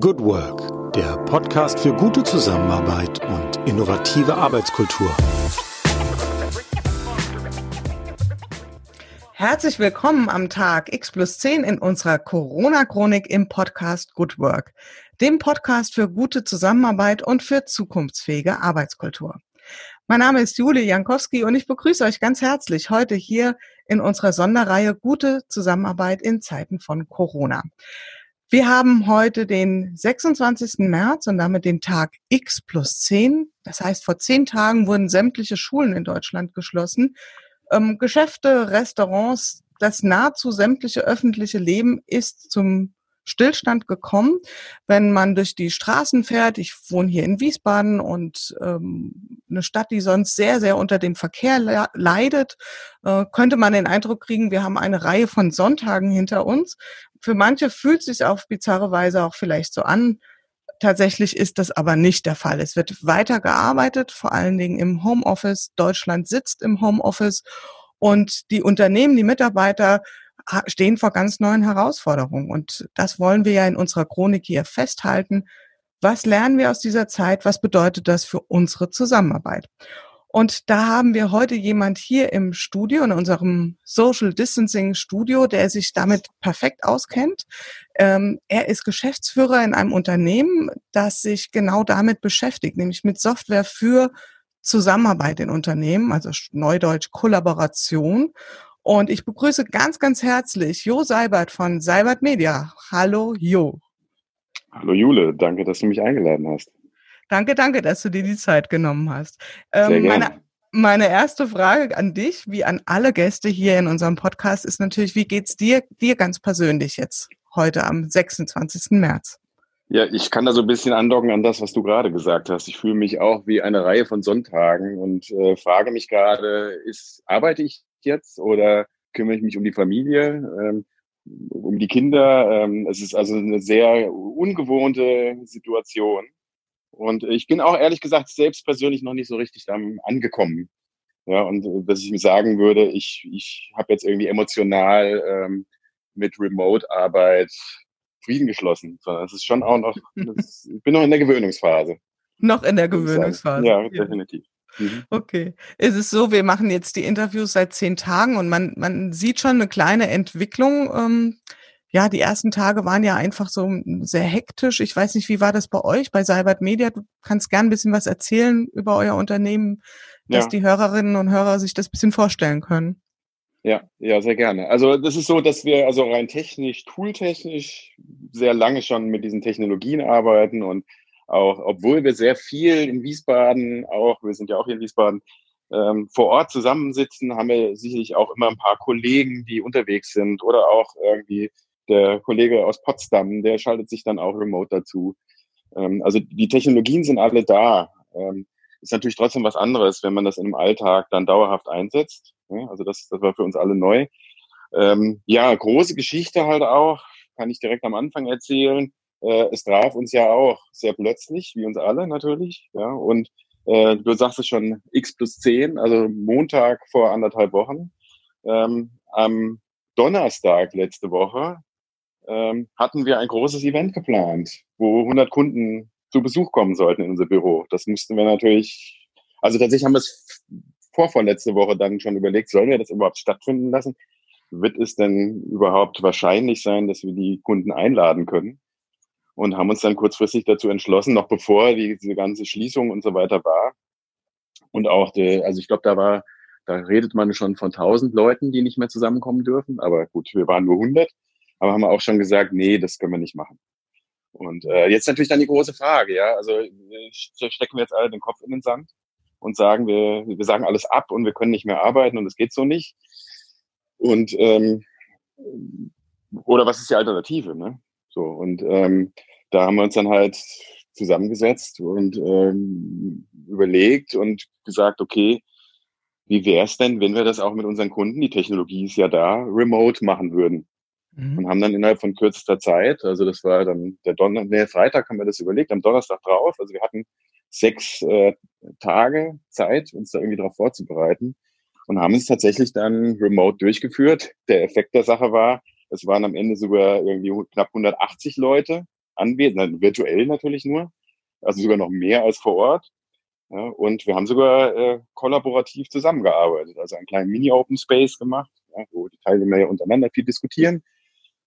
Good Work, der Podcast für gute Zusammenarbeit und innovative Arbeitskultur. Herzlich willkommen am Tag X plus 10 in unserer Corona-Chronik im Podcast Good Work, dem Podcast für gute Zusammenarbeit und für zukunftsfähige Arbeitskultur. Mein Name ist Julie Jankowski und ich begrüße euch ganz herzlich heute hier in unserer Sonderreihe Gute Zusammenarbeit in Zeiten von Corona. Wir haben heute den 26. März und damit den Tag X plus 10. Das heißt, vor zehn Tagen wurden sämtliche Schulen in Deutschland geschlossen. Ähm, Geschäfte, Restaurants, das nahezu sämtliche öffentliche Leben ist zum Stillstand gekommen. Wenn man durch die Straßen fährt, ich wohne hier in Wiesbaden und ähm, eine Stadt, die sonst sehr, sehr unter dem Verkehr le leidet, äh, könnte man den Eindruck kriegen, wir haben eine Reihe von Sonntagen hinter uns. Für manche fühlt es sich auf bizarre Weise auch vielleicht so an. Tatsächlich ist das aber nicht der Fall. Es wird weiter gearbeitet, vor allen Dingen im Homeoffice. Deutschland sitzt im Homeoffice und die Unternehmen, die Mitarbeiter stehen vor ganz neuen Herausforderungen. Und das wollen wir ja in unserer Chronik hier festhalten. Was lernen wir aus dieser Zeit? Was bedeutet das für unsere Zusammenarbeit? Und da haben wir heute jemand hier im Studio, in unserem Social Distancing Studio, der sich damit perfekt auskennt. Ähm, er ist Geschäftsführer in einem Unternehmen, das sich genau damit beschäftigt, nämlich mit Software für Zusammenarbeit in Unternehmen, also Neudeutsch Kollaboration. Und ich begrüße ganz, ganz herzlich Jo Seibert von Seibert Media. Hallo Jo. Hallo Jule, danke, dass du mich eingeladen hast. Danke, danke, dass du dir die Zeit genommen hast. Ähm, Sehr gerne. Meine, meine erste Frage an dich, wie an alle Gäste hier in unserem Podcast, ist natürlich, wie geht's dir, dir ganz persönlich jetzt heute am 26. März? Ja, ich kann da so ein bisschen andocken an das, was du gerade gesagt hast. Ich fühle mich auch wie eine Reihe von Sonntagen und äh, frage mich gerade, ist, arbeite ich jetzt oder kümmere ich mich um die Familie, ähm, um die Kinder? Ähm, es ist also eine sehr ungewohnte Situation. Und ich bin auch ehrlich gesagt selbst persönlich noch nicht so richtig angekommen. Ja, und äh, dass ich mir sagen würde, ich, ich habe jetzt irgendwie emotional ähm, mit Remote-Arbeit Frieden geschlossen. Sondern es ist schon auch noch, das, ich bin noch in der Gewöhnungsphase. Noch in der Gewöhnungsphase. Ja, definitiv. Mhm. Okay. Es ist so, wir machen jetzt die Interviews seit zehn Tagen und man, man sieht schon eine kleine Entwicklung. Ähm, ja, die ersten Tage waren ja einfach so sehr hektisch. Ich weiß nicht, wie war das bei euch, bei Cybert Media? Du kannst gern ein bisschen was erzählen über euer Unternehmen, dass ja. die Hörerinnen und Hörer sich das ein bisschen vorstellen können. Ja, ja, sehr gerne. Also das ist so, dass wir also rein technisch, tooltechnisch sehr lange schon mit diesen Technologien arbeiten und auch, obwohl wir sehr viel in Wiesbaden, auch, wir sind ja auch hier in Wiesbaden, ähm, vor Ort zusammensitzen, haben wir sicherlich auch immer ein paar Kollegen, die unterwegs sind oder auch irgendwie der Kollege aus Potsdam, der schaltet sich dann auch remote dazu. Ähm, also die Technologien sind alle da. Ähm, ist natürlich trotzdem was anderes, wenn man das in einem Alltag dann dauerhaft einsetzt. Ja, also das, das war für uns alle neu. Ähm, ja, große Geschichte halt auch, kann ich direkt am Anfang erzählen. Äh, es traf uns ja auch sehr plötzlich, wie uns alle natürlich. Ja, und äh, du sagst es schon, X plus 10, also Montag vor anderthalb Wochen. Ähm, am Donnerstag letzte Woche ähm, hatten wir ein großes Event geplant, wo 100 Kunden zu Besuch kommen sollten in unser Büro. Das mussten wir natürlich, also tatsächlich haben wir es vorvorletzte Woche dann schon überlegt, sollen wir das überhaupt stattfinden lassen? Wird es denn überhaupt wahrscheinlich sein, dass wir die Kunden einladen können? Und haben uns dann kurzfristig dazu entschlossen, noch bevor die, diese ganze Schließung und so weiter war. Und auch, die, also ich glaube, da war, da redet man schon von tausend Leuten, die nicht mehr zusammenkommen dürfen. Aber gut, wir waren nur 100. Aber haben wir auch schon gesagt, nee, das können wir nicht machen. Und äh, jetzt natürlich dann die große Frage, ja, also stecken wir jetzt alle den Kopf in den Sand und sagen, wir, wir sagen alles ab und wir können nicht mehr arbeiten und es geht so nicht. Und ähm, oder was ist die Alternative, ne? So, und ähm, da haben wir uns dann halt zusammengesetzt und ähm, überlegt und gesagt, okay, wie wäre es denn, wenn wir das auch mit unseren Kunden, die Technologie ist ja da, remote machen würden? Mhm. Und haben dann innerhalb von kürzester Zeit, also das war dann der Donnerstag, nee, Freitag haben wir das überlegt, am Donnerstag drauf, also wir hatten sechs äh, Tage Zeit, uns da irgendwie darauf vorzubereiten und haben es tatsächlich dann remote durchgeführt. Der Effekt der Sache war, es waren am Ende sogar irgendwie knapp 180 Leute anwesend, virtuell natürlich nur, also sogar noch mehr als vor Ort. Ja, und wir haben sogar äh, kollaborativ zusammengearbeitet, also einen kleinen Mini-Open Space gemacht, ja, wo die Teilnehmer ja untereinander viel diskutieren.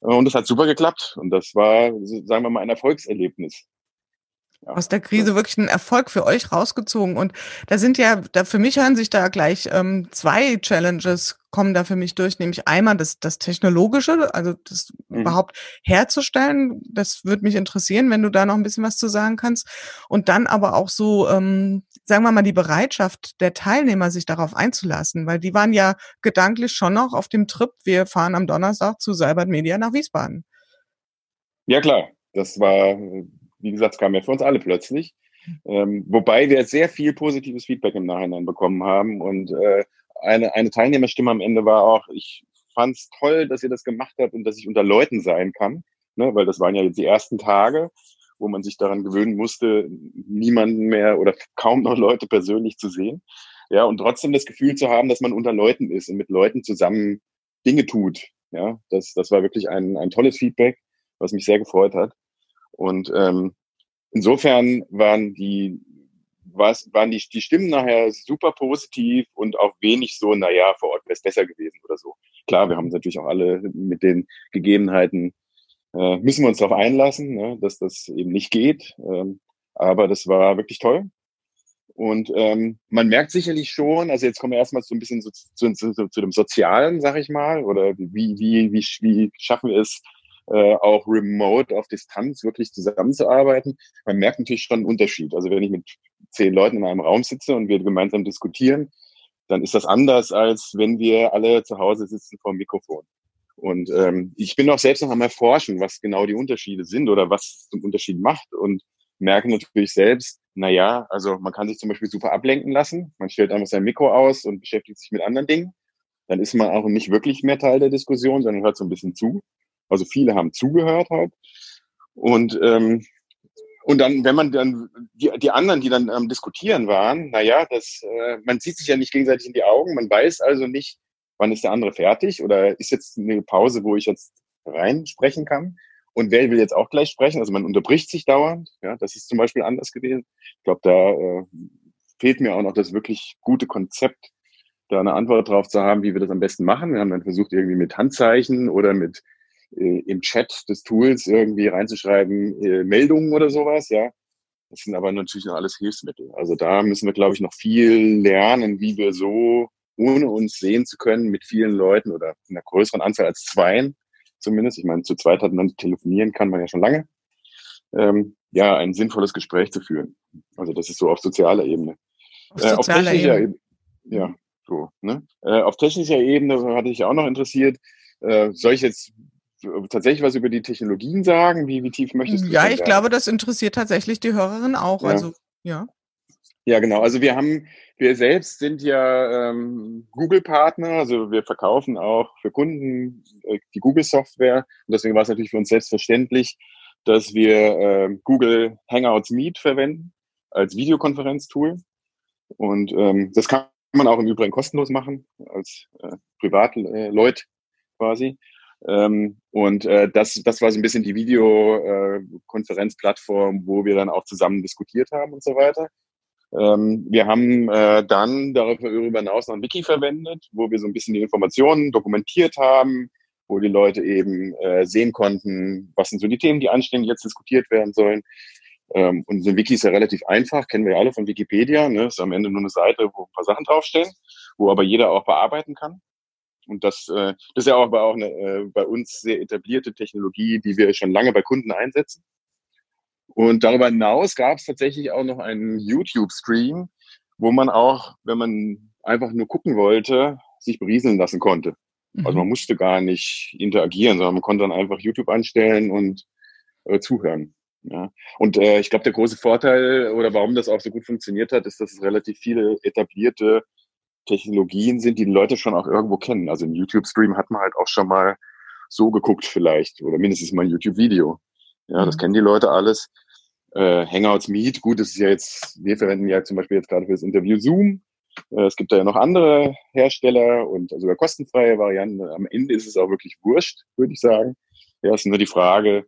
Und das hat super geklappt. Und das war, sagen wir mal, ein Erfolgserlebnis aus der Krise wirklich einen Erfolg für euch rausgezogen. Und da sind ja, da für mich hören sich da gleich ähm, zwei Challenges kommen da für mich durch, nämlich einmal das, das Technologische, also das mhm. überhaupt herzustellen. Das würde mich interessieren, wenn du da noch ein bisschen was zu sagen kannst. Und dann aber auch so, ähm, sagen wir mal, die Bereitschaft der Teilnehmer, sich darauf einzulassen, weil die waren ja gedanklich schon noch auf dem Trip, wir fahren am Donnerstag zu Cybert Media nach Wiesbaden. Ja, klar. Das war wie gesagt, es kam ja für uns alle plötzlich. Ähm, wobei wir sehr viel positives Feedback im Nachhinein bekommen haben. Und äh, eine, eine Teilnehmerstimme am Ende war auch, ich fand es toll, dass ihr das gemacht habt und dass ich unter Leuten sein kann. Ne? Weil das waren ja jetzt die ersten Tage, wo man sich daran gewöhnen musste, niemanden mehr oder kaum noch Leute persönlich zu sehen. Ja, und trotzdem das Gefühl zu haben, dass man unter Leuten ist und mit Leuten zusammen Dinge tut. Ja, das, das war wirklich ein, ein tolles Feedback, was mich sehr gefreut hat. Und ähm, insofern waren die, was, waren die, die Stimmen nachher super positiv und auch wenig so, naja, vor Ort wäre es besser gewesen oder so. Klar, wir haben natürlich auch alle mit den Gegebenheiten, äh, müssen wir uns darauf einlassen, ne, dass das eben nicht geht. Ähm, aber das war wirklich toll. Und ähm, man merkt sicherlich schon, also jetzt kommen wir erstmal so ein bisschen so zu, zu, zu, zu dem Sozialen, sag ich mal, oder wie, wie, wie, wie schaffen wir es, äh, auch remote auf Distanz wirklich zusammenzuarbeiten. Man merkt natürlich schon einen Unterschied. Also wenn ich mit zehn Leuten in einem Raum sitze und wir gemeinsam diskutieren, dann ist das anders, als wenn wir alle zu Hause sitzen vor dem Mikrofon. Und ähm, ich bin auch selbst noch am Erforschen, was genau die Unterschiede sind oder was zum Unterschied macht und merke natürlich selbst, na ja, also man kann sich zum Beispiel super ablenken lassen. Man stellt einfach sein Mikro aus und beschäftigt sich mit anderen Dingen. Dann ist man auch nicht wirklich mehr Teil der Diskussion, sondern hört so ein bisschen zu. Also viele haben zugehört halt. Und, ähm, und dann, wenn man dann, die, die anderen, die dann am ähm, Diskutieren waren, naja, das, äh, man sieht sich ja nicht gegenseitig in die Augen, man weiß also nicht, wann ist der andere fertig oder ist jetzt eine Pause, wo ich jetzt reinsprechen kann. Und wer will jetzt auch gleich sprechen? Also man unterbricht sich dauernd. Ja, das ist zum Beispiel anders gewesen. Ich glaube, da äh, fehlt mir auch noch das wirklich gute Konzept, da eine Antwort drauf zu haben, wie wir das am besten machen. Wir haben dann versucht, irgendwie mit Handzeichen oder mit äh, im Chat des Tools irgendwie reinzuschreiben, äh, Meldungen oder sowas, ja. Das sind aber natürlich noch alles Hilfsmittel. Also da müssen wir, glaube ich, noch viel lernen, wie wir so, ohne uns sehen zu können, mit vielen Leuten oder in einer größeren Anzahl als zweien zumindest, ich meine, zu zweit hat man telefonieren kann man ja schon lange, ähm, ja, ein sinnvolles Gespräch zu führen. Also das ist so auf sozialer Ebene. Auf, äh, auf technischer Ebene. Ja, so. Ne? Äh, auf technischer Ebene hatte ich auch noch interessiert, äh, soll ich jetzt tatsächlich was über die Technologien sagen? Wie, wie tief möchtest du? Ja, ich glaube, das interessiert tatsächlich die Hörerin auch. Ja. Also, ja. Ja, genau. Also wir haben, wir selbst sind ja ähm, Google-Partner, also wir verkaufen auch für Kunden äh, die Google-Software. Und deswegen war es natürlich für uns selbstverständlich, dass wir äh, Google Hangouts Meet verwenden als Videokonferenztool. Und ähm, das kann man auch im Übrigen kostenlos machen, als äh, Privatleut quasi. Ähm, und äh, das, das war so ein bisschen die Videokonferenzplattform, äh, wo wir dann auch zusammen diskutiert haben und so weiter. Ähm, wir haben äh, dann darüber hinaus noch ein Wiki verwendet, wo wir so ein bisschen die Informationen dokumentiert haben, wo die Leute eben äh, sehen konnten, was sind so die Themen, die anstehen, die jetzt diskutiert werden sollen. Ähm, und so ein Wiki ist ja relativ einfach, kennen wir ja alle von Wikipedia. Ne? Ist am Ende nur eine Seite, wo ein paar Sachen draufstehen, wo aber jeder auch bearbeiten kann. Und das, äh, das ist ja auch, aber auch eine äh, bei uns sehr etablierte Technologie, die wir schon lange bei Kunden einsetzen. Und darüber hinaus gab es tatsächlich auch noch einen YouTube-Stream, wo man auch, wenn man einfach nur gucken wollte, sich berieseln lassen konnte. Mhm. Also man musste gar nicht interagieren, sondern man konnte dann einfach YouTube anstellen und äh, zuhören. Ja. Und äh, ich glaube, der große Vorteil oder warum das auch so gut funktioniert hat, ist, dass es relativ viele etablierte Technologien sind, die die Leute schon auch irgendwo kennen. Also ein YouTube-Stream hat man halt auch schon mal so geguckt vielleicht oder mindestens mal ein YouTube-Video. Ja, das mhm. kennen die Leute alles. Äh, Hangouts Meet, gut, das ist ja jetzt, wir verwenden ja zum Beispiel jetzt gerade für das Interview Zoom. Äh, es gibt da ja noch andere Hersteller und sogar kostenfreie Varianten. Am Ende ist es auch wirklich wurscht, würde ich sagen. Ja, es ist nur die Frage,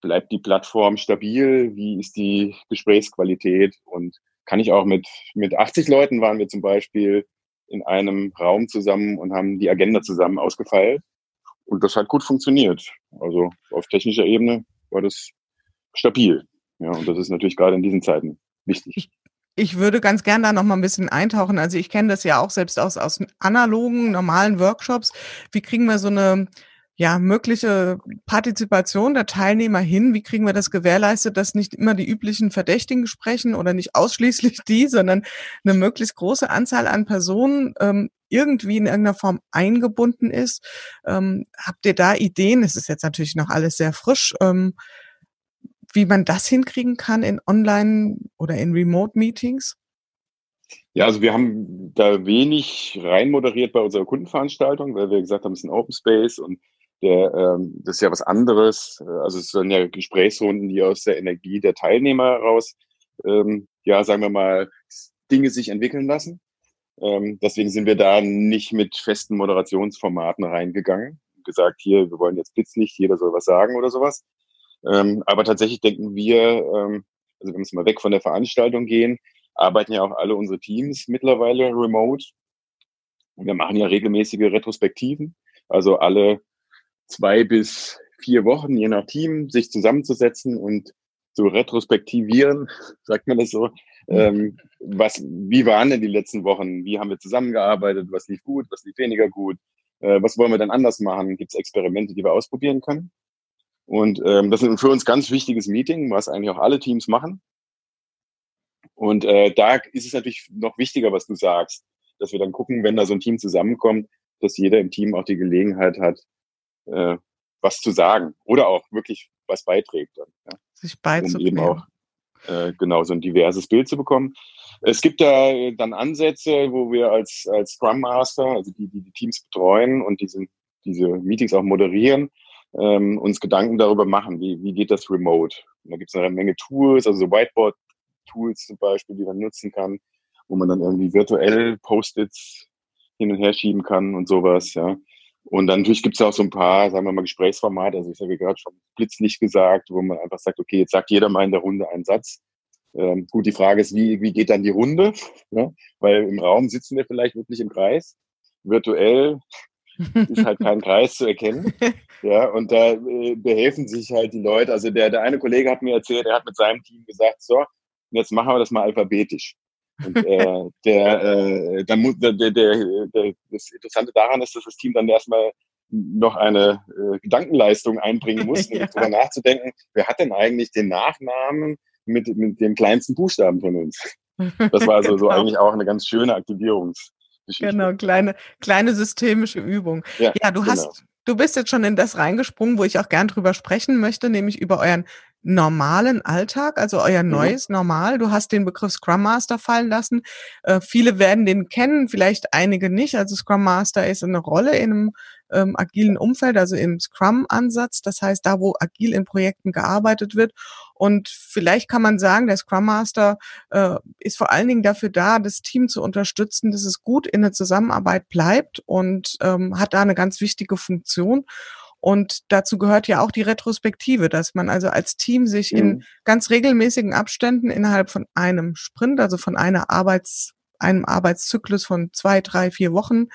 bleibt die Plattform stabil, wie ist die Gesprächsqualität und kann ich auch mit, mit 80 Leuten waren wir zum Beispiel in einem Raum zusammen und haben die Agenda zusammen ausgefeilt. Und das hat gut funktioniert. Also auf technischer Ebene war das stabil. Ja, und das ist natürlich gerade in diesen Zeiten wichtig. Ich, würde ganz gern da noch mal ein bisschen eintauchen. Also ich kenne das ja auch selbst aus, aus analogen, normalen Workshops. Wie kriegen wir so eine ja, mögliche Partizipation der Teilnehmer hin? Wie kriegen wir das gewährleistet, dass nicht immer die üblichen Verdächtigen sprechen oder nicht ausschließlich die, sondern eine möglichst große Anzahl an Personen ähm, irgendwie in irgendeiner Form eingebunden ist? Ähm, habt ihr da Ideen? Es ist jetzt natürlich noch alles sehr frisch. Ähm, wie man das hinkriegen kann in Online- oder in Remote-Meetings? Ja, also wir haben da wenig rein moderiert bei unserer Kundenveranstaltung, weil wir gesagt haben, es ist ein Open Space und der, ähm, das ist ja was anderes. Also es sind ja Gesprächsrunden, die aus der Energie der Teilnehmer heraus, ähm, ja, sagen wir mal, Dinge sich entwickeln lassen. Ähm, deswegen sind wir da nicht mit festen Moderationsformaten reingegangen. Gesagt, hier, wir wollen jetzt Blitzlicht, jeder soll was sagen oder sowas. Ähm, aber tatsächlich denken wir, ähm, also wir jetzt mal weg von der Veranstaltung gehen, arbeiten ja auch alle unsere Teams mittlerweile remote. Und wir machen ja regelmäßige Retrospektiven. Also alle zwei bis vier Wochen, je nach Team, sich zusammenzusetzen und zu retrospektivieren, sagt man das so. Ähm, was, wie waren denn die letzten Wochen? Wie haben wir zusammengearbeitet? Was lief gut? Was lief weniger gut? Äh, was wollen wir dann anders machen? Gibt es Experimente, die wir ausprobieren können? Und ähm, das ist für uns ganz wichtiges Meeting, was eigentlich auch alle Teams machen. Und äh, da ist es natürlich noch wichtiger, was du sagst, dass wir dann gucken, wenn da so ein Team zusammenkommt, dass jeder im Team auch die Gelegenheit hat, äh, was zu sagen oder auch wirklich was beiträgt. Dann, ja, Sich beizubringen. Um eben auch äh, genau so ein diverses Bild zu bekommen. Es gibt da dann Ansätze, wo wir als, als Scrum Master, also die, die die Teams betreuen und diese, diese Meetings auch moderieren, ähm, uns Gedanken darüber machen, wie, wie geht das remote. Und da gibt es eine Menge Tools, also so Whiteboard-Tools zum Beispiel, die man nutzen kann, wo man dann irgendwie virtuell Post-its hin und her schieben kann und sowas, ja. Und dann natürlich gibt es auch so ein paar, sagen wir mal, Gesprächsformate. Also ich habe gerade schon Blitzlicht gesagt, wo man einfach sagt, okay, jetzt sagt jeder mal in der Runde einen Satz. Ähm, gut, die Frage ist, wie, wie geht dann die Runde? Ja? Weil im Raum sitzen wir vielleicht wirklich im Kreis. Virtuell ist halt kein Kreis zu erkennen. Ja, und da äh, behelfen sich halt die Leute. Also der, der eine Kollege hat mir erzählt, er hat mit seinem Team gesagt, so, jetzt machen wir das mal alphabetisch. Und äh, der, äh, dann muss, der, der, der, das Interessante daran ist, dass das Team dann erstmal noch eine äh, Gedankenleistung einbringen muss, ja. darüber nachzudenken, wer hat denn eigentlich den Nachnamen mit, mit dem kleinsten Buchstaben von uns? Das war also genau. so eigentlich auch eine ganz schöne Aktivierungs- Genau, kleine, kleine systemische Übung. Ja, ja du genau. hast, du bist jetzt schon in das reingesprungen, wo ich auch gern drüber sprechen möchte, nämlich über euren normalen Alltag, also euer mhm. neues Normal. Du hast den Begriff Scrum Master fallen lassen. Äh, viele werden den kennen, vielleicht einige nicht. Also Scrum Master ist eine Rolle in einem ähm, agilen Umfeld, also im Scrum-Ansatz. Das heißt, da, wo agil in Projekten gearbeitet wird. Und vielleicht kann man sagen, der Scrum Master äh, ist vor allen Dingen dafür da, das Team zu unterstützen, dass es gut in der Zusammenarbeit bleibt und ähm, hat da eine ganz wichtige Funktion. Und dazu gehört ja auch die Retrospektive, dass man also als Team sich mhm. in ganz regelmäßigen Abständen innerhalb von einem Sprint, also von einer Arbeits, einem Arbeitszyklus von zwei, drei, vier Wochen,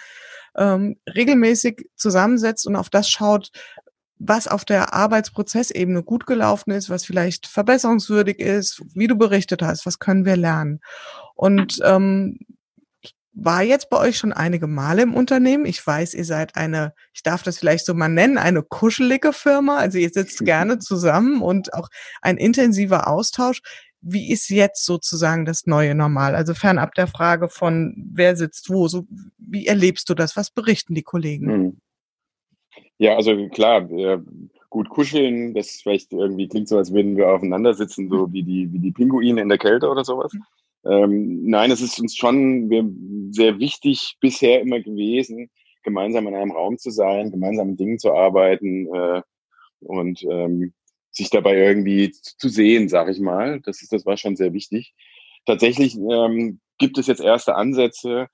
ähm, regelmäßig zusammensetzt und auf das schaut, was auf der Arbeitsprozessebene gut gelaufen ist, was vielleicht verbesserungswürdig ist, wie du berichtet hast, was können wir lernen. Und ähm, war jetzt bei euch schon einige Male im Unternehmen. Ich weiß, ihr seid eine, ich darf das vielleicht so mal nennen, eine kuschelige Firma. Also ihr sitzt gerne zusammen und auch ein intensiver Austausch. Wie ist jetzt sozusagen das neue Normal? Also fernab der Frage von, wer sitzt wo, so, wie erlebst du das? Was berichten die Kollegen? Hm. Ja, also klar, gut kuscheln, das vielleicht irgendwie klingt so, als würden wir aufeinander sitzen, so wie die, wie die Pinguine in der Kälte oder sowas. Hm. Ähm, nein, es ist uns schon sehr wichtig bisher immer gewesen, gemeinsam in einem Raum zu sein, gemeinsam mit Dingen zu arbeiten äh, und ähm, sich dabei irgendwie zu sehen, sag ich mal. Das ist, das war schon sehr wichtig. Tatsächlich ähm, gibt es jetzt erste Ansätze,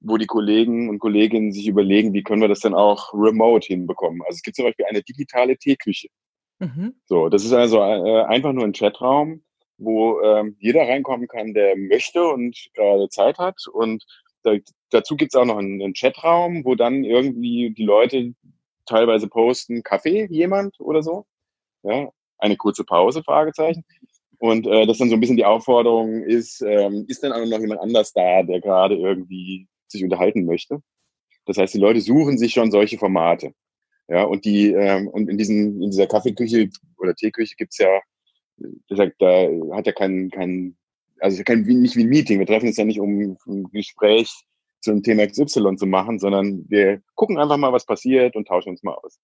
wo die Kollegen und Kolleginnen sich überlegen, wie können wir das denn auch remote hinbekommen. Also es gibt zum Beispiel eine digitale Teeküche. Mhm. So, das ist also äh, einfach nur ein Chatraum, wo ähm, jeder reinkommen kann, der möchte und gerade Zeit hat. Und da, dazu gibt's auch noch einen, einen Chatraum, wo dann irgendwie die Leute teilweise posten, Kaffee, jemand oder so. Ja, eine kurze Pause, Fragezeichen. Und äh, das dann so ein bisschen die Aufforderung ist, ähm, ist denn auch noch jemand anders da, der gerade irgendwie sich unterhalten möchte? Das heißt, die Leute suchen sich schon solche Formate. Ja, und die, ähm, und in diesen, in dieser Kaffeeküche oder Teeküche gibt's ja, gesagt, da hat ja kein, kein, also kein, nicht wie ein Meeting. Wir treffen uns ja nicht, um ein Gespräch zu einem Thema XY zu machen, sondern wir gucken einfach mal, was passiert und tauschen uns mal aus.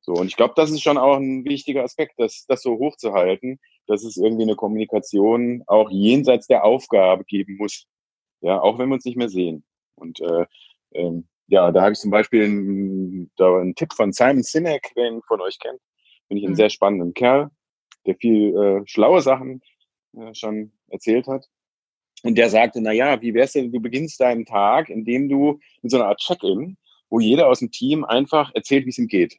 So, und ich glaube, das ist schon auch ein wichtiger Aspekt, das, das so hochzuhalten, dass es irgendwie eine Kommunikation auch jenseits der Aufgabe geben muss. Ja, auch wenn wir uns nicht mehr sehen. Und äh, ähm, ja, da habe ich zum Beispiel einen, da einen Tipp von Simon Sinek, wen von euch kennt. Finde ich einen mhm. sehr spannenden Kerl, der viel äh, schlaue Sachen äh, schon erzählt hat. Und der sagte, na ja, wie wär's denn, du beginnst deinen Tag, indem du mit so einer Art Check-in, wo jeder aus dem Team einfach erzählt, wie es ihm geht.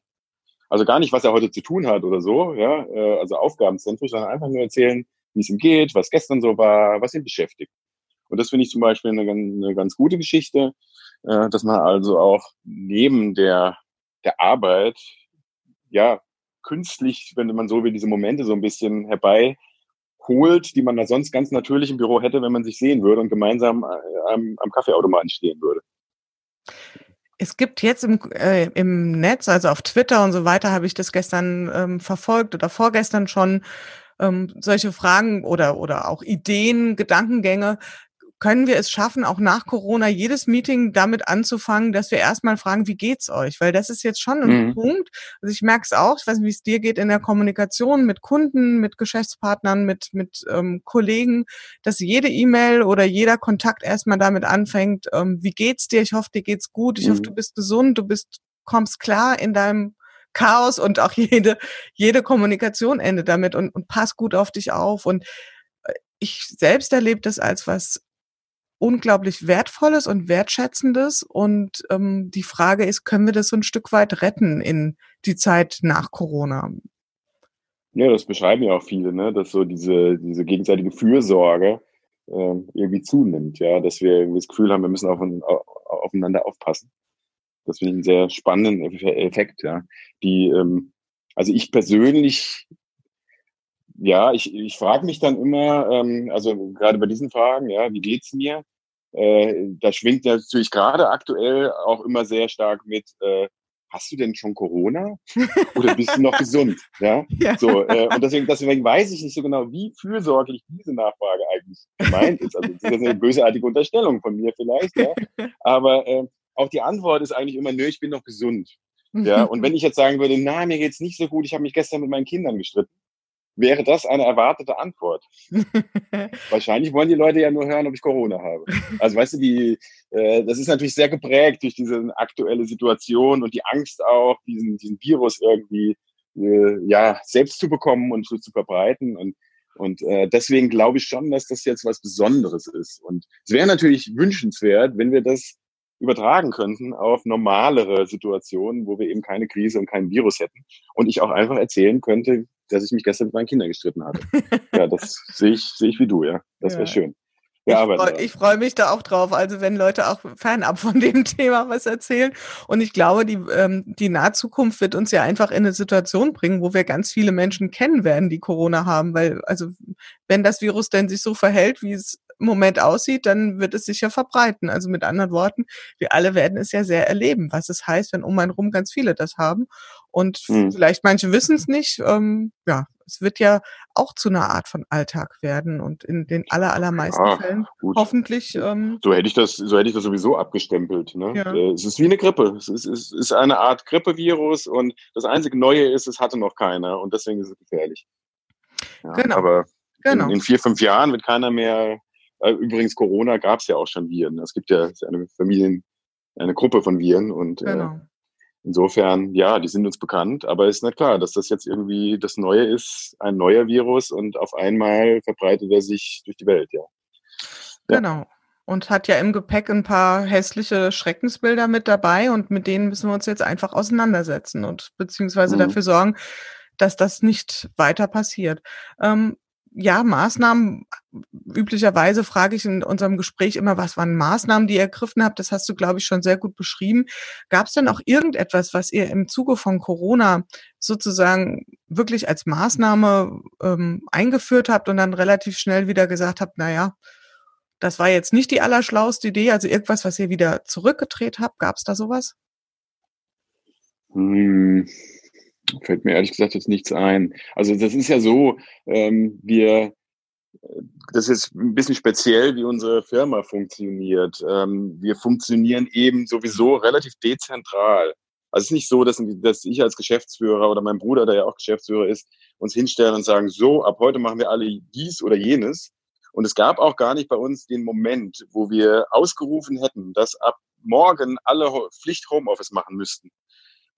Also gar nicht, was er heute zu tun hat oder so, ja, äh, also aufgabenzentrisch, sondern einfach nur erzählen, wie es ihm geht, was gestern so war, was ihn beschäftigt. Und das finde ich zum Beispiel eine, eine ganz gute Geschichte, äh, dass man also auch neben der, der Arbeit, ja, künstlich, wenn man so will, diese Momente so ein bisschen herbeiholt, die man da sonst ganz natürlich im Büro hätte, wenn man sich sehen würde und gemeinsam äh, am, am Kaffeeautomaten stehen würde. Es gibt jetzt im, äh, im Netz, also auf Twitter und so weiter, habe ich das gestern ähm, verfolgt oder vorgestern schon ähm, solche Fragen oder oder auch Ideen, Gedankengänge, können wir es schaffen, auch nach Corona jedes Meeting damit anzufangen, dass wir erstmal fragen, wie geht's euch? Weil das ist jetzt schon ein mhm. Punkt. Also ich merke es auch, ich weiß nicht, wie es dir geht in der Kommunikation mit Kunden, mit Geschäftspartnern, mit, mit ähm, Kollegen, dass jede E-Mail oder jeder Kontakt erstmal damit anfängt, ähm, wie geht's dir? Ich hoffe, dir geht's gut. Ich mhm. hoffe, du bist gesund, du bist, kommst klar in deinem Chaos und auch jede, jede Kommunikation endet damit und, und pass gut auf dich auf. Und äh, ich selbst erlebe das als was unglaublich Wertvolles und Wertschätzendes. Und ähm, die Frage ist, können wir das so ein Stück weit retten in die Zeit nach Corona? Ja, das beschreiben ja auch viele, ne? dass so diese, diese gegenseitige Fürsorge äh, irgendwie zunimmt, ja, dass wir irgendwie das Gefühl haben, wir müssen auf, aufeinander aufpassen. Das finde ich einen sehr spannenden Effekt, ja. Die, ähm, also ich persönlich ja, ich, ich frage mich dann immer, ähm, also gerade bei diesen Fragen, ja, wie geht's mir? Äh, da schwingt natürlich gerade aktuell auch immer sehr stark mit, äh, hast du denn schon Corona? Oder bist du noch gesund? Ja. ja. So, äh, und deswegen, deswegen weiß ich nicht so genau, wie fürsorglich diese Nachfrage eigentlich gemeint ist. Also das ist eine bösartige Unterstellung von mir vielleicht, ja. Aber äh, auch die Antwort ist eigentlich immer, nö, ich bin noch gesund. Ja, und wenn ich jetzt sagen würde, na, mir geht's nicht so gut, ich habe mich gestern mit meinen Kindern gestritten, wäre das eine erwartete Antwort. Wahrscheinlich wollen die Leute ja nur hören, ob ich Corona habe. Also weißt du, die, äh, das ist natürlich sehr geprägt durch diese aktuelle Situation und die Angst auch, diesen, diesen Virus irgendwie äh, ja selbst zu bekommen und zu, zu verbreiten. Und, und äh, deswegen glaube ich schon, dass das jetzt was Besonderes ist. Und es wäre natürlich wünschenswert, wenn wir das übertragen könnten auf normalere Situationen, wo wir eben keine Krise und kein Virus hätten. Und ich auch einfach erzählen könnte, dass ich mich gestern mit meinen Kindern gestritten hatte. ja, das sehe ich, sehe ich wie du, ja. Das wäre ja. schön. Ja, ich freue freu mich da auch drauf. Also wenn Leute auch fernab von dem Thema was erzählen. Und ich glaube, die, ähm, die Nahzukunft wird uns ja einfach in eine Situation bringen, wo wir ganz viele Menschen kennen werden, die Corona haben. Weil, also wenn das Virus denn sich so verhält, wie es im Moment aussieht, dann wird es sich ja verbreiten. Also mit anderen Worten, wir alle werden es ja sehr erleben, was es heißt, wenn um einen rum ganz viele das haben. Und mhm. vielleicht manche wissen es nicht. Ähm, ja, es wird ja auch zu einer Art von Alltag werden und in den aller, allermeisten ja, Fällen gut. hoffentlich. Ähm, so hätte ich das, so hätte ich das sowieso abgestempelt. Ne? Ja. Äh, es ist wie eine Grippe. Es ist, es ist eine Art Grippevirus und das einzige Neue ist, es hatte noch keiner und deswegen ist es gefährlich. Ja, genau. Aber genau. In, in vier, fünf Jahren wird keiner mehr. Äh, übrigens, Corona gab es ja auch schon Viren. Es gibt ja eine Familien, eine Gruppe von Viren und äh, genau. äh, Insofern, ja, die sind uns bekannt, aber ist nicht klar, dass das jetzt irgendwie das Neue ist, ein neuer Virus und auf einmal verbreitet er sich durch die Welt, ja. ja. Genau. Und hat ja im Gepäck ein paar hässliche Schreckensbilder mit dabei und mit denen müssen wir uns jetzt einfach auseinandersetzen und beziehungsweise mhm. dafür sorgen, dass das nicht weiter passiert. Ähm, ja, Maßnahmen, üblicherweise frage ich in unserem Gespräch immer, was waren Maßnahmen, die ihr ergriffen habt? Das hast du, glaube ich, schon sehr gut beschrieben. Gab es denn auch irgendetwas, was ihr im Zuge von Corona sozusagen wirklich als Maßnahme ähm, eingeführt habt und dann relativ schnell wieder gesagt habt, na ja, das war jetzt nicht die allerschlauste Idee, also irgendwas, was ihr wieder zurückgedreht habt? Gab es da sowas? Hm, fällt mir ehrlich gesagt jetzt nichts ein. Also das ist ja so, ähm, wir, das ist ein bisschen speziell, wie unsere Firma funktioniert. Ähm, wir funktionieren eben sowieso relativ dezentral. Also es ist nicht so, dass, dass ich als Geschäftsführer oder mein Bruder, der ja auch Geschäftsführer ist, uns hinstellen und sagen, so, ab heute machen wir alle dies oder jenes. Und es gab auch gar nicht bei uns den Moment, wo wir ausgerufen hätten, dass ab morgen alle Pflicht Homeoffice machen müssten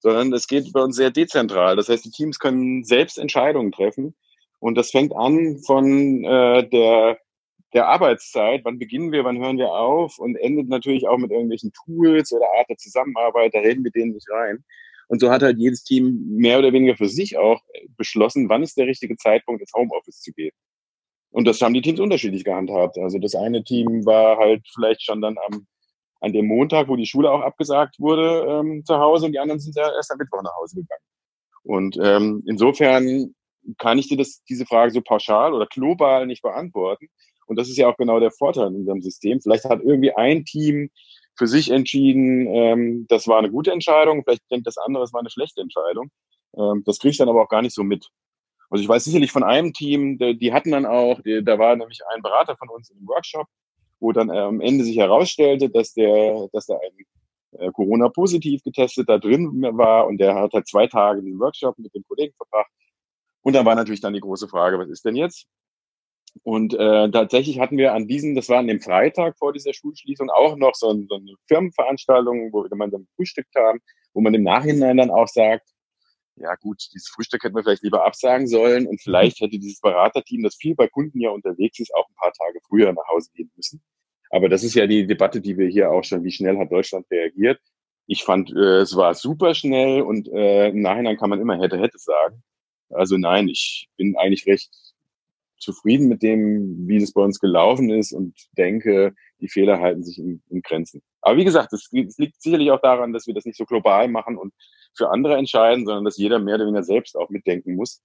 sondern es geht bei uns sehr dezentral. Das heißt, die Teams können selbst Entscheidungen treffen. Und das fängt an von äh, der, der Arbeitszeit, wann beginnen wir, wann hören wir auf und endet natürlich auch mit irgendwelchen Tools oder Art der Zusammenarbeit, da reden wir denen nicht rein. Und so hat halt jedes Team mehr oder weniger für sich auch beschlossen, wann ist der richtige Zeitpunkt, ins Homeoffice zu gehen. Und das haben die Teams unterschiedlich gehandhabt. Also das eine Team war halt vielleicht schon dann am an dem Montag, wo die Schule auch abgesagt wurde, ähm, zu Hause und die anderen sind ja erst am Mittwoch nach Hause gegangen. Und ähm, insofern kann ich dir das, diese Frage so pauschal oder global nicht beantworten. Und das ist ja auch genau der Vorteil in unserem System. Vielleicht hat irgendwie ein Team für sich entschieden, ähm, das war eine gute Entscheidung, vielleicht denkt das andere, es war eine schlechte Entscheidung. Ähm, das kriege ich dann aber auch gar nicht so mit. Also ich weiß sicherlich von einem Team, die, hatten dann auch, da war nämlich ein Berater von uns im Workshop, wo dann äh, am Ende sich herausstellte, dass der, dass da ein äh, Corona-positiv getestet da drin war und der hat halt zwei Tage den Workshop mit dem Kollegen verbracht. Und dann war natürlich dann die große Frage, was ist denn jetzt? Und äh, tatsächlich hatten wir an diesem, das war an dem Freitag vor dieser Schulschließung, auch noch so, ein, so eine Firmenveranstaltung, wo wir gemeinsam gefrühstückt haben, wo man im Nachhinein dann auch sagt, ja gut, dieses Frühstück hätten wir vielleicht lieber absagen sollen und vielleicht hätte dieses Beraterteam, das viel bei Kunden ja unterwegs ist, auch ein paar Tage früher nach Hause gehen müssen. Aber das ist ja die Debatte, die wir hier auch schon, wie schnell hat Deutschland reagiert. Ich fand, äh, es war super schnell und äh, im Nachhinein kann man immer hätte, hätte sagen. Also nein, ich bin eigentlich recht zufrieden mit dem, wie es bei uns gelaufen ist und denke, die Fehler halten sich in, in Grenzen. Aber wie gesagt, es liegt sicherlich auch daran, dass wir das nicht so global machen und für andere entscheiden, sondern dass jeder mehr oder weniger selbst auch mitdenken muss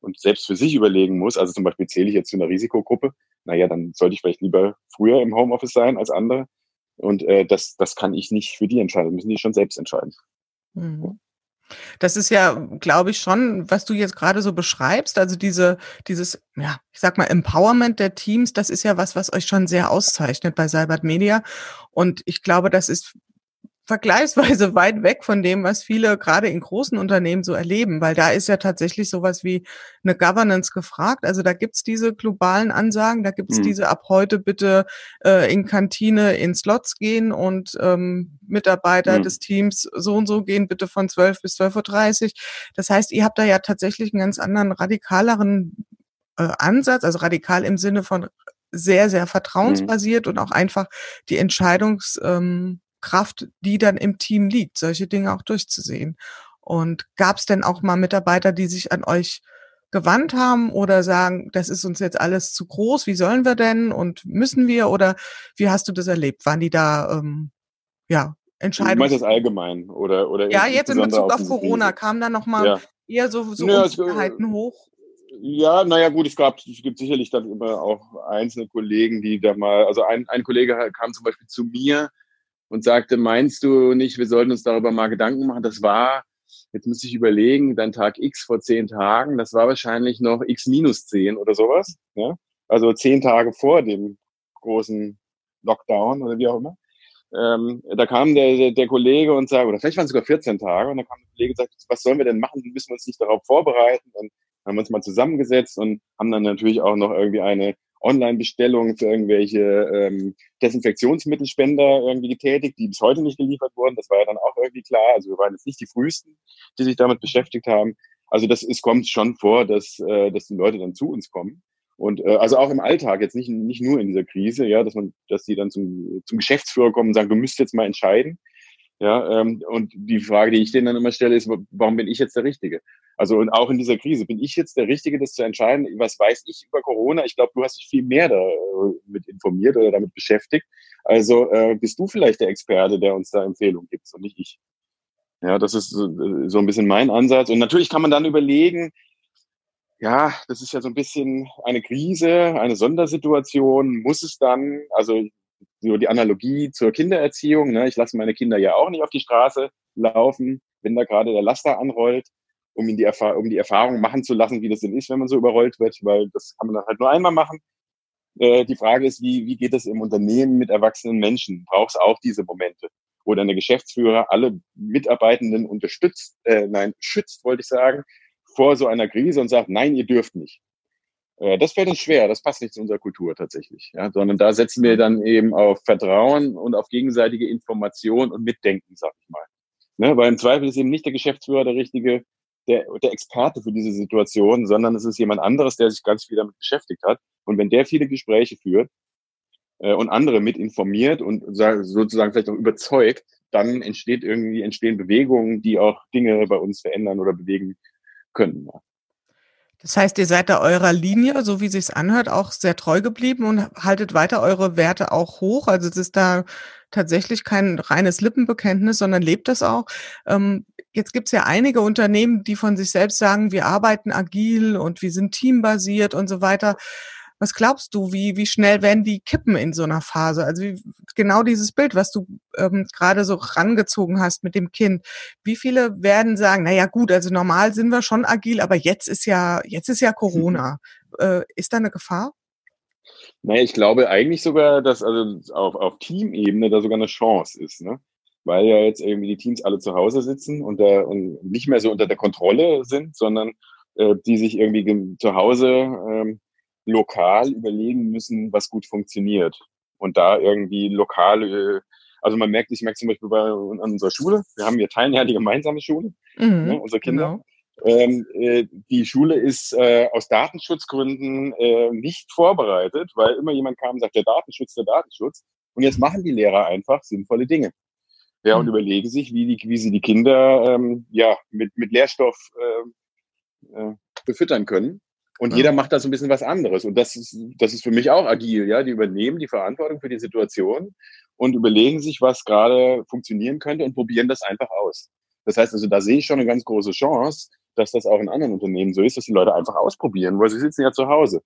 und selbst für sich überlegen muss. Also zum Beispiel zähle ich jetzt zu einer Risikogruppe, naja, dann sollte ich vielleicht lieber früher im Homeoffice sein als andere. Und äh, das, das kann ich nicht für die entscheiden, müssen die schon selbst entscheiden. Mhm. Das ist ja, glaube ich, schon, was du jetzt gerade so beschreibst. Also diese, dieses, ja, ich sag mal, Empowerment der Teams, das ist ja was, was euch schon sehr auszeichnet bei Cybert Media. Und ich glaube, das ist vergleichsweise weit weg von dem, was viele gerade in großen Unternehmen so erleben, weil da ist ja tatsächlich sowas wie eine Governance gefragt. Also da gibt's diese globalen Ansagen, da gibt's mhm. diese ab heute bitte äh, in Kantine in Slots gehen und ähm, Mitarbeiter mhm. des Teams so und so gehen bitte von 12 bis 12.30 Uhr. Das heißt, ihr habt da ja tatsächlich einen ganz anderen, radikaleren äh, Ansatz, also radikal im Sinne von sehr, sehr mhm. vertrauensbasiert mhm. und auch einfach die Entscheidungs ähm, Kraft, die dann im Team liegt, solche Dinge auch durchzusehen. Und gab es denn auch mal Mitarbeiter, die sich an euch gewandt haben oder sagen, das ist uns jetzt alles zu groß, wie sollen wir denn und müssen wir oder wie hast du das erlebt? Waren die da ähm, ja Entscheidungen? Du meinst das allgemein oder oder Ja, jetzt in Bezug auf, auf Corona kam da nochmal ja. eher so, so ja, Unsicherheiten es, hoch. Ja, naja gut, es gab, es gibt sicherlich dann immer auch einzelne Kollegen, die da mal, also ein, ein Kollege kam zum Beispiel zu mir und sagte, meinst du nicht, wir sollten uns darüber mal Gedanken machen? Das war, jetzt muss ich überlegen, dein Tag X vor zehn Tagen, das war wahrscheinlich noch X minus zehn oder sowas. Ja? Also zehn Tage vor dem großen Lockdown oder wie auch immer. Ähm, da kam der, der, der Kollege und sagte, oder vielleicht waren es sogar 14 Tage, und dann kam der Kollege und sagte, was sollen wir denn machen? Müssen wir uns nicht darauf vorbereiten? Und haben uns mal zusammengesetzt und haben dann natürlich auch noch irgendwie eine Online-Bestellungen für irgendwelche ähm, Desinfektionsmittelspender irgendwie getätigt, die bis heute nicht geliefert wurden. Das war ja dann auch irgendwie klar. Also wir waren jetzt nicht die frühesten, die sich damit beschäftigt haben. Also das es kommt schon vor, dass, äh, dass die Leute dann zu uns kommen. Und äh, also auch im Alltag, jetzt nicht, nicht nur in dieser Krise, ja, dass man, dass die dann zum, zum Geschäftsführer kommen und sagen, du müsst jetzt mal entscheiden. Ja, ähm, und die Frage, die ich denen dann immer stelle, ist, warum bin ich jetzt der Richtige? Also und auch in dieser Krise, bin ich jetzt der Richtige, das zu entscheiden? Was weiß ich über Corona? Ich glaube, du hast dich viel mehr damit äh, informiert oder damit beschäftigt. Also äh, bist du vielleicht der Experte, der uns da Empfehlungen gibt und nicht ich. Ja, das ist so, so ein bisschen mein Ansatz. Und natürlich kann man dann überlegen, ja, das ist ja so ein bisschen eine Krise, eine Sondersituation. Muss es dann, also so die Analogie zur Kindererziehung, ne? ich lasse meine Kinder ja auch nicht auf die Straße laufen, wenn da gerade der Laster anrollt, um, ihn die, Erfahr um die Erfahrung machen zu lassen, wie das denn ist, wenn man so überrollt wird, weil das kann man dann halt nur einmal machen. Äh, die Frage ist, wie, wie geht es im Unternehmen mit erwachsenen Menschen? Braucht es auch diese Momente? Oder der Geschäftsführer alle Mitarbeitenden unterstützt, äh, nein, schützt, wollte ich sagen, vor so einer Krise und sagt, nein, ihr dürft nicht. Äh, das fällt uns schwer, das passt nicht zu unserer Kultur tatsächlich, ja, sondern da setzen wir dann eben auf Vertrauen und auf gegenseitige Information und Mitdenken, sag ich mal. Ne, weil im Zweifel ist eben nicht der Geschäftsführer der richtige, der, der Experte für diese Situation, sondern es ist jemand anderes, der sich ganz viel damit beschäftigt hat. Und wenn der viele Gespräche führt äh, und andere mit informiert und sozusagen vielleicht auch überzeugt, dann entsteht irgendwie, entstehen Bewegungen, die auch Dinge bei uns verändern oder bewegen können. Ja. Das heißt, ihr seid da eurer Linie, so wie sich's anhört, auch sehr treu geblieben und haltet weiter eure Werte auch hoch. Also es ist da tatsächlich kein reines Lippenbekenntnis, sondern lebt das auch. Ähm, jetzt gibt's ja einige Unternehmen, die von sich selbst sagen, wir arbeiten agil und wir sind teambasiert und so weiter. Was glaubst du, wie, wie schnell werden die kippen in so einer Phase? Also wie, genau dieses Bild, was du ähm, gerade so rangezogen hast mit dem Kind. Wie viele werden sagen, na ja, gut, also normal sind wir schon agil, aber jetzt ist ja, jetzt ist ja Corona. Äh, ist da eine Gefahr? Naja, ich glaube eigentlich sogar, dass also auf, auf Teamebene da sogar eine Chance ist, ne? Weil ja jetzt irgendwie die Teams alle zu Hause sitzen und, da, und nicht mehr so unter der Kontrolle sind, sondern äh, die sich irgendwie zu Hause ähm, lokal überlegen müssen, was gut funktioniert. Und da irgendwie lokal, äh, also man merkt, ich merke zum Beispiel bei an unserer Schule, wir haben, wir teilen ja die gemeinsame Schule, mhm, ne, unsere Kinder. Genau. Ähm, äh, die Schule ist äh, aus Datenschutzgründen äh, nicht vorbereitet, weil immer jemand kam und sagt, der Datenschutz, der Datenschutz. Und jetzt machen die Lehrer einfach sinnvolle Dinge. Ja, mhm. und überlegen sich, wie, die, wie sie die Kinder ähm, ja, mit, mit Lehrstoff äh, äh, befüttern können. Und ja. jeder macht da so ein bisschen was anderes. Und das ist, das ist für mich auch agil, ja. Die übernehmen die Verantwortung für die Situation und überlegen sich, was gerade funktionieren könnte und probieren das einfach aus. Das heißt also, da sehe ich schon eine ganz große Chance, dass das auch in anderen Unternehmen so ist, dass die Leute einfach ausprobieren, weil sie sitzen ja zu Hause,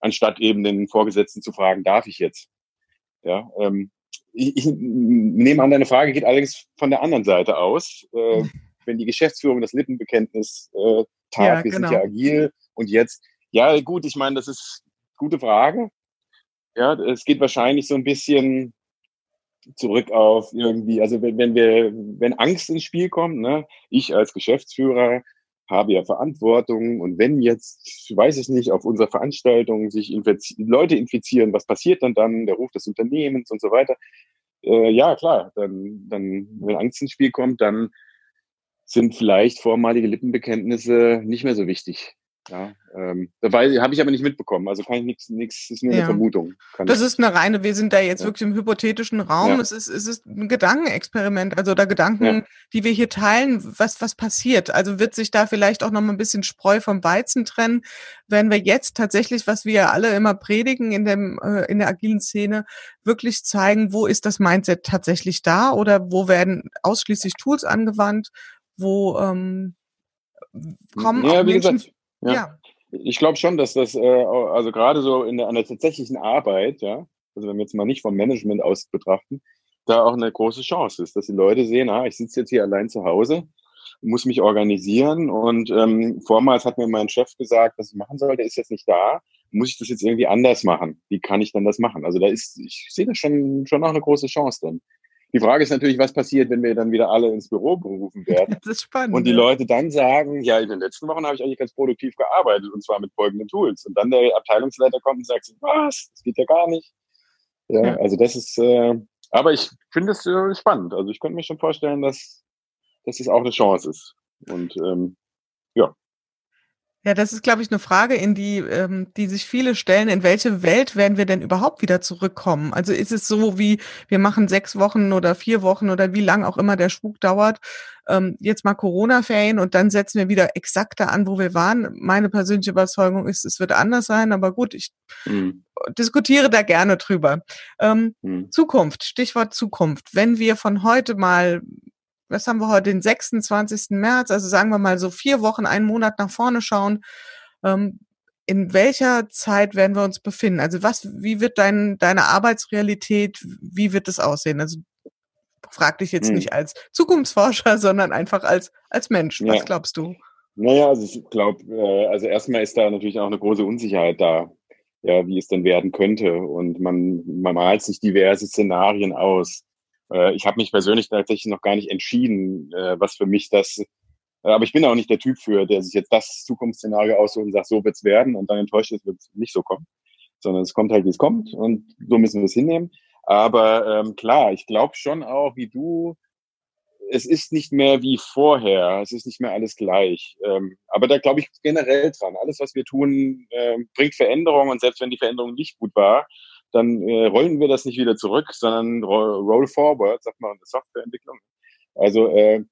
anstatt eben den Vorgesetzten zu fragen, darf ich jetzt? Ja, ähm, ich, ich nehme an, deine Frage geht allerdings von der anderen Seite aus. Äh, wenn die Geschäftsführung das Lippenbekenntnis äh, tat, ja, wir genau. sind ja agil und jetzt ja, gut, ich meine, das ist gute Frage. Ja, es geht wahrscheinlich so ein bisschen zurück auf irgendwie, also wenn, wenn wir, wenn Angst ins Spiel kommt, ne, ich als Geschäftsführer habe ja Verantwortung und wenn jetzt, weiß ich nicht, auf unserer Veranstaltung sich infiz Leute infizieren, was passiert dann dann, der Ruf des Unternehmens und so weiter. Äh, ja, klar, dann, dann, wenn Angst ins Spiel kommt, dann sind vielleicht vormalige Lippenbekenntnisse nicht mehr so wichtig. Ja, ähm, habe ich aber nicht mitbekommen. Also kann ich nichts, nichts, ist nur ja. eine Vermutung. Kann das ich. ist eine reine, wir sind da jetzt ja. wirklich im hypothetischen Raum. Ja. Es ist, es ist ein Gedankenexperiment, also da Gedanken, die wir hier teilen, was, was passiert. Also wird sich da vielleicht auch noch mal ein bisschen Spreu vom Weizen trennen, wenn wir jetzt tatsächlich, was wir alle immer predigen in dem, äh, in der agilen Szene, wirklich zeigen, wo ist das Mindset tatsächlich da oder wo werden ausschließlich Tools angewandt, wo, ähm, kommen ja, auch Menschen, gesagt, ja. ja. Ich glaube schon, dass das, äh, also gerade so in der, an der tatsächlichen Arbeit, ja, also wenn wir jetzt mal nicht vom Management aus betrachten, da auch eine große Chance ist, dass die Leute sehen, ah, ich sitze jetzt hier allein zu Hause, muss mich organisieren und ähm, vormals hat mir mein Chef gesagt, was ich machen soll, der ist jetzt nicht da, muss ich das jetzt irgendwie anders machen? Wie kann ich dann das machen? Also da ist, ich sehe da schon, schon auch eine große Chance drin. Die Frage ist natürlich, was passiert, wenn wir dann wieder alle ins Büro berufen werden. Das ist spannend. Und die Leute dann sagen, ja, in den letzten Wochen habe ich eigentlich ganz produktiv gearbeitet und zwar mit folgenden Tools. Und dann der Abteilungsleiter kommt und sagt, was, das geht ja gar nicht. Ja, ja. also das ist, äh, aber ich finde es äh, spannend. Also ich könnte mir schon vorstellen, dass, dass es auch eine Chance ist. Und ähm, ja. Ja, das ist, glaube ich, eine Frage, in die, ähm, die sich viele stellen. In welche Welt werden wir denn überhaupt wieder zurückkommen? Also ist es so, wie wir machen sechs Wochen oder vier Wochen oder wie lang auch immer der Spuk dauert, ähm, jetzt mal Corona-Ferien und dann setzen wir wieder exakter an, wo wir waren. Meine persönliche Überzeugung ist, es wird anders sein, aber gut, ich mhm. diskutiere da gerne drüber. Ähm, mhm. Zukunft, Stichwort Zukunft. Wenn wir von heute mal was haben wir heute, den 26. März, also sagen wir mal so vier Wochen, einen Monat nach vorne schauen, ähm, in welcher Zeit werden wir uns befinden? Also was, wie wird dein, deine Arbeitsrealität, wie wird es aussehen? Also frag dich jetzt hm. nicht als Zukunftsforscher, sondern einfach als, als Mensch. Was ja. glaubst du? Naja, also ich glaube, äh, also erstmal ist da natürlich auch eine große Unsicherheit da, ja, wie es denn werden könnte. Und man, man malt sich diverse Szenarien aus. Äh, ich habe mich persönlich tatsächlich noch gar nicht entschieden, äh, was für mich das. Äh, aber ich bin auch nicht der Typ für, der sich jetzt das Zukunftsszenario aussucht und sagt, so wird's werden und dann enttäuscht ist, wird es nicht so kommen. Sondern es kommt halt, wie es kommt und so müssen wir es hinnehmen. Aber ähm, klar, ich glaube schon auch, wie du, es ist nicht mehr wie vorher, es ist nicht mehr alles gleich. Ähm, aber da glaube ich generell dran. Alles, was wir tun, äh, bringt Veränderung und selbst wenn die Veränderung nicht gut war, dann äh, rollen wir das nicht wieder zurück, sondern roll forward, sagt man in der Softwareentwicklung. Also äh,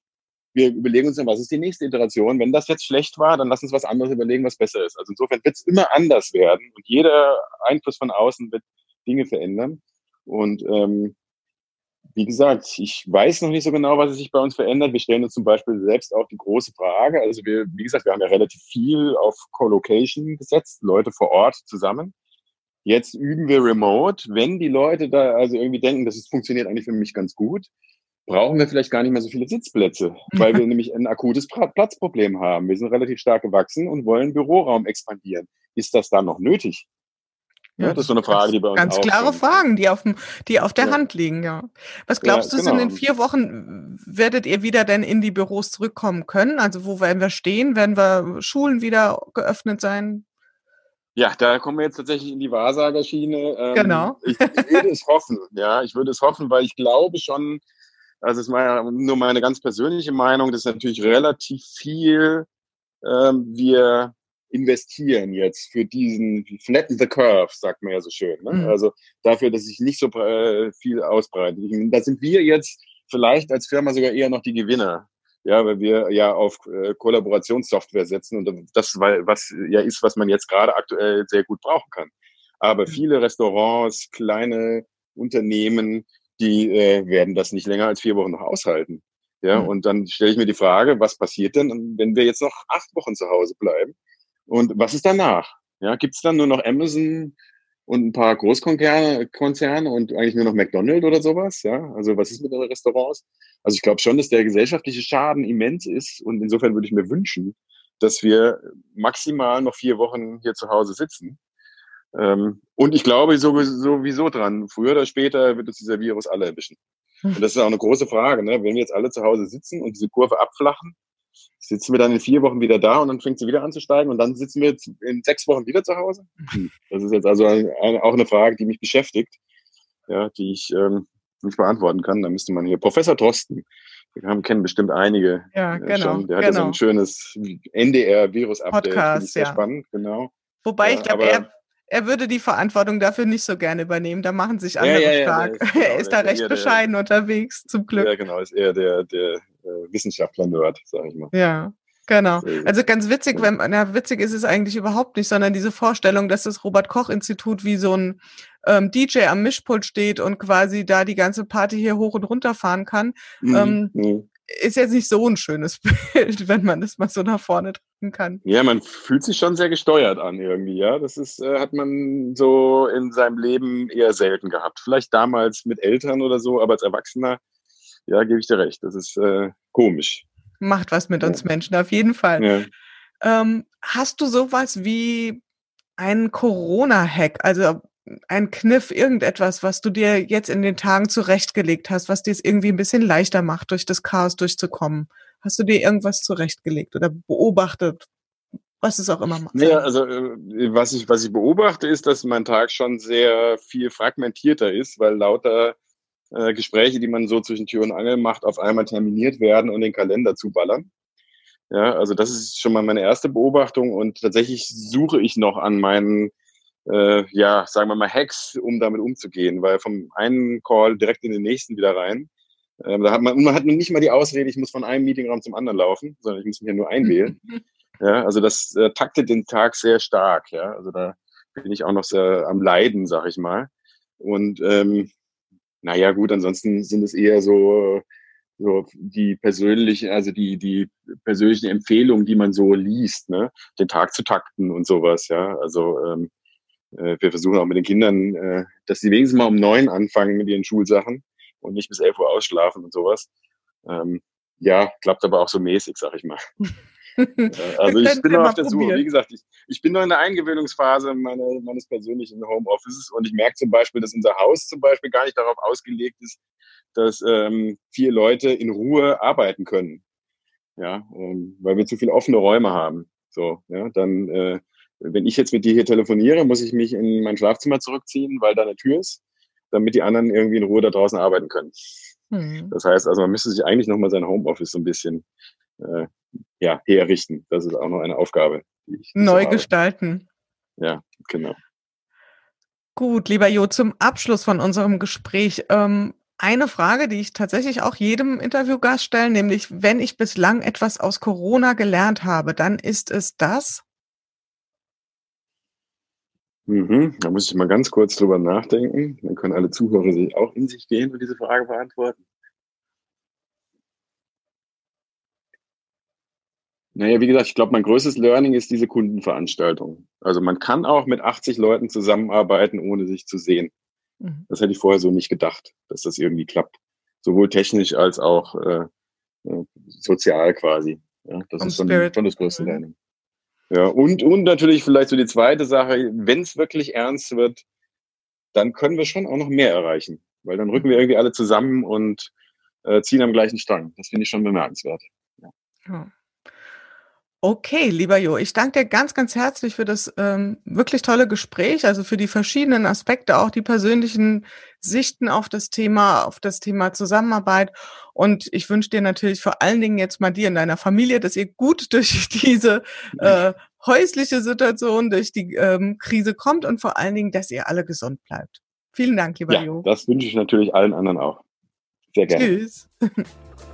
wir überlegen uns dann, was ist die nächste Iteration? Wenn das jetzt schlecht war, dann lass uns was anderes überlegen, was besser ist. Also insofern wird es immer anders werden und jeder Einfluss von außen wird Dinge verändern. Und ähm, wie gesagt, ich weiß noch nicht so genau, was sich bei uns verändert. Wir stellen uns zum Beispiel selbst auch die große Frage. Also wir, wie gesagt, wir haben ja relativ viel auf Co-Location gesetzt, Leute vor Ort zusammen. Jetzt üben wir remote. Wenn die Leute da also irgendwie denken, das funktioniert eigentlich für mich ganz gut, brauchen wir vielleicht gar nicht mehr so viele Sitzplätze, weil wir nämlich ein akutes Platzproblem haben. Wir sind relativ stark gewachsen und wollen Büroraum expandieren. Ist das dann noch nötig? Ja, das ist so eine Frage, die bei uns Ganz klare kommt. Fragen, die auf, dem, die auf der ja. Hand liegen, ja. Was glaubst ja, du, genau. in den vier Wochen werdet ihr wieder denn in die Büros zurückkommen können? Also wo werden wir stehen? Werden wir Schulen wieder geöffnet sein? Ja, da kommen wir jetzt tatsächlich in die Wahrsagerschiene. Ähm, genau. Ich, ich, würde es hoffen, ja, ich würde es hoffen, weil ich glaube schon, also es war nur meine ganz persönliche Meinung, dass natürlich relativ viel ähm, wir investieren jetzt für diesen flatten the curve, sagt man ja so schön. Ne? Mhm. Also dafür, dass sich nicht so äh, viel ausbreitet. Da sind wir jetzt vielleicht als Firma sogar eher noch die Gewinner ja, weil wir ja auf äh, Kollaborationssoftware setzen und das, weil, was ja ist, was man jetzt gerade aktuell sehr gut brauchen kann. Aber mhm. viele Restaurants, kleine Unternehmen, die äh, werden das nicht länger als vier Wochen noch aushalten. Ja, mhm. und dann stelle ich mir die Frage, was passiert denn, wenn wir jetzt noch acht Wochen zu Hause bleiben? Und was ist danach? Ja, gibt's dann nur noch Amazon und ein paar Großkonzerne Konzerne und eigentlich nur noch McDonald's oder sowas. Ja, also was ist mit den Restaurants? Also ich glaube schon, dass der gesellschaftliche Schaden immens ist und insofern würde ich mir wünschen, dass wir maximal noch vier Wochen hier zu Hause sitzen. Ähm, und ich glaube sowieso dran, früher oder später wird uns dieser Virus alle erwischen. Und das ist auch eine große Frage, ne? wenn wir jetzt alle zu Hause sitzen und diese Kurve abflachen, sitzen wir dann in vier Wochen wieder da und dann fängt sie wieder an zu steigen und dann sitzen wir jetzt in sechs Wochen wieder zu Hause? Hm. Das ist jetzt also ein, ein, auch eine Frage, die mich beschäftigt, ja, die ich ähm, nicht beantworten kann. Da müsste man hier Professor Drosten, wir haben, kennen bestimmt einige ja, genau, schon. Der hat genau. ja so ein genau. schönes NDR-Virus-Update. Podcast, sehr ja. spannend, genau. Wobei ja, ich glaube, er, er würde die Verantwortung dafür nicht so gerne übernehmen. Da machen sich andere ja, ja, stark. Ist, genau, er ist da recht bescheiden der, unterwegs, zum Glück. Ja, genau, ist eher der, der äh, Wissenschaftler-Nerd, sag ich mal. Ja. Genau. Also ganz witzig, wenn na, witzig ist es eigentlich überhaupt nicht, sondern diese Vorstellung, dass das Robert Koch Institut wie so ein ähm, DJ am Mischpult steht und quasi da die ganze Party hier hoch und runter fahren kann, mhm. Ähm, mhm. Ist jetzt nicht so ein schönes Bild, wenn man das mal so nach vorne drücken kann. Ja, man fühlt sich schon sehr gesteuert an irgendwie, ja. Das ist, äh, hat man so in seinem Leben eher selten gehabt. Vielleicht damals mit Eltern oder so, aber als Erwachsener, ja, gebe ich dir recht. Das ist äh, komisch macht was mit uns Menschen, auf jeden Fall. Ja. Ähm, hast du sowas wie einen Corona-Hack, also ein Kniff, irgendetwas, was du dir jetzt in den Tagen zurechtgelegt hast, was dir es irgendwie ein bisschen leichter macht, durch das Chaos durchzukommen? Hast du dir irgendwas zurechtgelegt oder beobachtet? Was es auch immer macht. Naja, also äh, was ich, was ich beobachte, ist, dass mein Tag schon sehr viel fragmentierter ist, weil lauter äh, Gespräche, die man so zwischen Tür und Angel macht, auf einmal terminiert werden und den Kalender zuballern. Ja, also das ist schon mal meine erste Beobachtung und tatsächlich suche ich noch an meinen, äh, ja, sagen wir mal Hacks, um damit umzugehen, weil vom einen Call direkt in den nächsten wieder rein. Ähm, da hat man, man hat nicht mal die Ausrede, ich muss von einem Meetingraum zum anderen laufen, sondern ich muss mich ja nur einwählen. ja, also das äh, taktet den Tag sehr stark. Ja, also da bin ich auch noch sehr am Leiden, sag ich mal. Und ähm, naja, gut, ansonsten sind es eher so, so die persönlichen, also die, die persönlichen Empfehlungen, die man so liest, ne? den Tag zu takten und sowas, ja. Also ähm, äh, wir versuchen auch mit den Kindern, äh, dass sie wenigstens mal um neun anfangen mit ihren Schulsachen und nicht bis elf Uhr ausschlafen und sowas. Ähm, ja, klappt aber auch so mäßig, sag ich mal. also ich bin noch auf der Suche. Wie gesagt, ich, ich bin noch in der Eingewöhnungsphase meine, meines persönlichen Homeoffices und ich merke zum Beispiel, dass unser Haus zum Beispiel gar nicht darauf ausgelegt ist, dass ähm, vier Leute in Ruhe arbeiten können. Ja, ähm, weil wir zu viele offene Räume haben. So, ja, dann, äh, wenn ich jetzt mit dir hier telefoniere, muss ich mich in mein Schlafzimmer zurückziehen, weil da eine Tür ist, damit die anderen irgendwie in Ruhe da draußen arbeiten können. Hm. Das heißt also, man müsste sich eigentlich nochmal sein Homeoffice so ein bisschen äh, ja, herrichten. Das ist auch noch eine Aufgabe. Die ich Neu so gestalten. Ja, genau. Gut, lieber Jo, zum Abschluss von unserem Gespräch. Ähm, eine Frage, die ich tatsächlich auch jedem Interviewgast stelle, nämlich, wenn ich bislang etwas aus Corona gelernt habe, dann ist es das? Mhm, da muss ich mal ganz kurz drüber nachdenken. Dann können alle Zuhörer sich auch in sich gehen und diese Frage beantworten. Naja, wie gesagt, ich glaube, mein größtes Learning ist diese Kundenveranstaltung. Also man kann auch mit 80 Leuten zusammenarbeiten, ohne sich zu sehen. Mhm. Das hätte ich vorher so nicht gedacht, dass das irgendwie klappt. Sowohl technisch als auch äh, äh sozial quasi. Ja, das Vom ist schon, schon das größte mhm. Learning. Ja, und, und natürlich vielleicht so die zweite Sache, wenn es wirklich ernst wird, dann können wir schon auch noch mehr erreichen. Weil dann rücken wir irgendwie alle zusammen und äh, ziehen am gleichen Strang. Das finde ich schon bemerkenswert. Ja. ja. Okay, lieber Jo, ich danke dir ganz, ganz herzlich für das ähm, wirklich tolle Gespräch, also für die verschiedenen Aspekte, auch die persönlichen Sichten auf das Thema, auf das Thema Zusammenarbeit. Und ich wünsche dir natürlich vor allen Dingen jetzt mal dir und deiner Familie, dass ihr gut durch diese äh, häusliche Situation, durch die ähm, Krise kommt und vor allen Dingen, dass ihr alle gesund bleibt. Vielen Dank, lieber ja, Jo. Das wünsche ich natürlich allen anderen auch. Sehr gerne. Tschüss.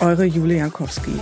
Eure Julia Jankowski.